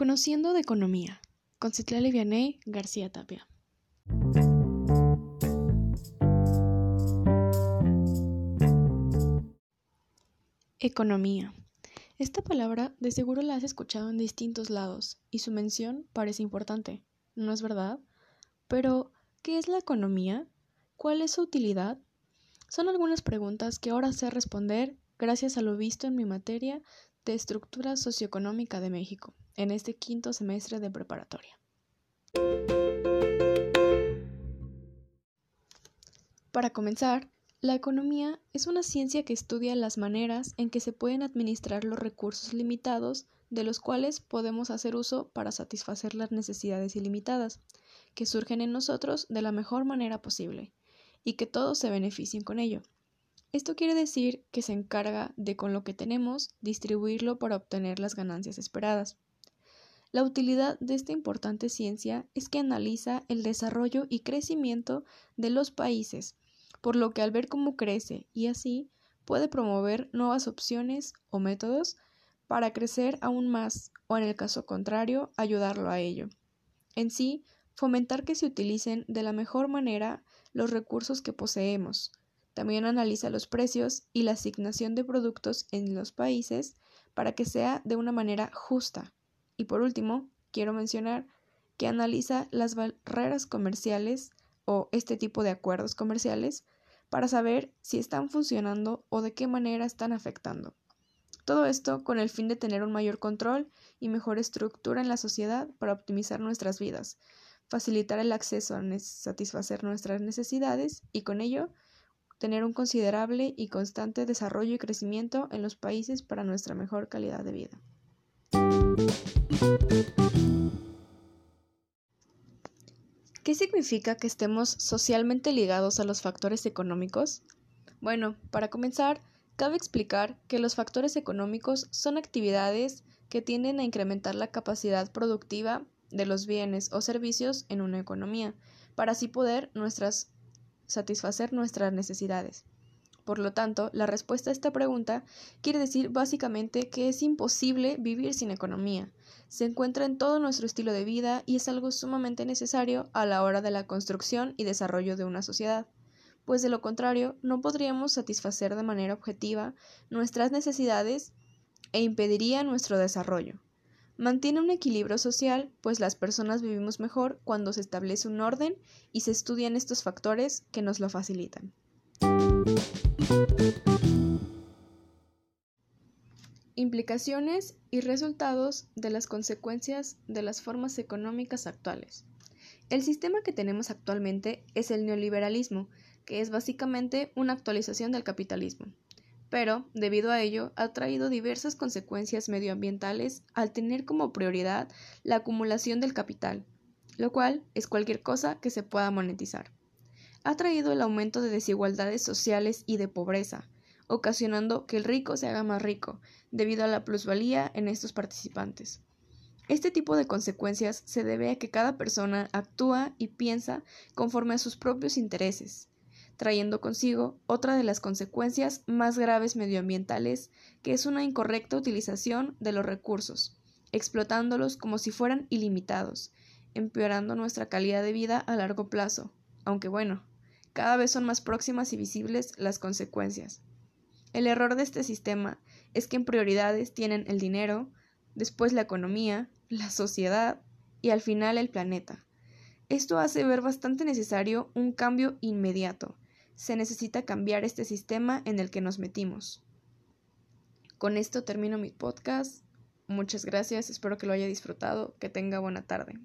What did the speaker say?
Conociendo de Economía, con Citlali Vianey García Tapia. Economía. Esta palabra de seguro la has escuchado en distintos lados y su mención parece importante, ¿no es verdad? Pero, ¿qué es la economía? ¿Cuál es su utilidad? Son algunas preguntas que ahora sé responder gracias a lo visto en mi materia de estructura socioeconómica de México en este quinto semestre de preparatoria. Para comenzar, la economía es una ciencia que estudia las maneras en que se pueden administrar los recursos limitados de los cuales podemos hacer uso para satisfacer las necesidades ilimitadas que surgen en nosotros de la mejor manera posible y que todos se beneficien con ello. Esto quiere decir que se encarga de con lo que tenemos distribuirlo para obtener las ganancias esperadas. La utilidad de esta importante ciencia es que analiza el desarrollo y crecimiento de los países, por lo que al ver cómo crece y así puede promover nuevas opciones o métodos para crecer aún más o en el caso contrario ayudarlo a ello. En sí, fomentar que se utilicen de la mejor manera los recursos que poseemos, también analiza los precios y la asignación de productos en los países para que sea de una manera justa. Y por último, quiero mencionar que analiza las barreras comerciales o este tipo de acuerdos comerciales para saber si están funcionando o de qué manera están afectando. Todo esto con el fin de tener un mayor control y mejor estructura en la sociedad para optimizar nuestras vidas, facilitar el acceso a satisfacer nuestras necesidades y con ello tener un considerable y constante desarrollo y crecimiento en los países para nuestra mejor calidad de vida. ¿Qué significa que estemos socialmente ligados a los factores económicos? Bueno, para comenzar, cabe explicar que los factores económicos son actividades que tienden a incrementar la capacidad productiva de los bienes o servicios en una economía, para así poder satisfacer nuestras necesidades. Por lo tanto, la respuesta a esta pregunta quiere decir básicamente que es imposible vivir sin economía. Se encuentra en todo nuestro estilo de vida y es algo sumamente necesario a la hora de la construcción y desarrollo de una sociedad, pues de lo contrario no podríamos satisfacer de manera objetiva nuestras necesidades e impediría nuestro desarrollo. Mantiene un equilibrio social, pues las personas vivimos mejor cuando se establece un orden y se estudian estos factores que nos lo facilitan. Implicaciones y resultados de las consecuencias de las formas económicas actuales. El sistema que tenemos actualmente es el neoliberalismo, que es básicamente una actualización del capitalismo pero, debido a ello, ha traído diversas consecuencias medioambientales al tener como prioridad la acumulación del capital, lo cual es cualquier cosa que se pueda monetizar. Ha traído el aumento de desigualdades sociales y de pobreza, ocasionando que el rico se haga más rico, debido a la plusvalía en estos participantes. Este tipo de consecuencias se debe a que cada persona actúa y piensa conforme a sus propios intereses, trayendo consigo otra de las consecuencias más graves medioambientales, que es una incorrecta utilización de los recursos, explotándolos como si fueran ilimitados, empeorando nuestra calidad de vida a largo plazo, aunque bueno, cada vez son más próximas y visibles las consecuencias. El error de este sistema es que en prioridades tienen el dinero, después la economía, la sociedad y al final el planeta. Esto hace ver bastante necesario un cambio inmediato, se necesita cambiar este sistema en el que nos metimos. Con esto termino mi podcast. Muchas gracias, espero que lo haya disfrutado, que tenga buena tarde.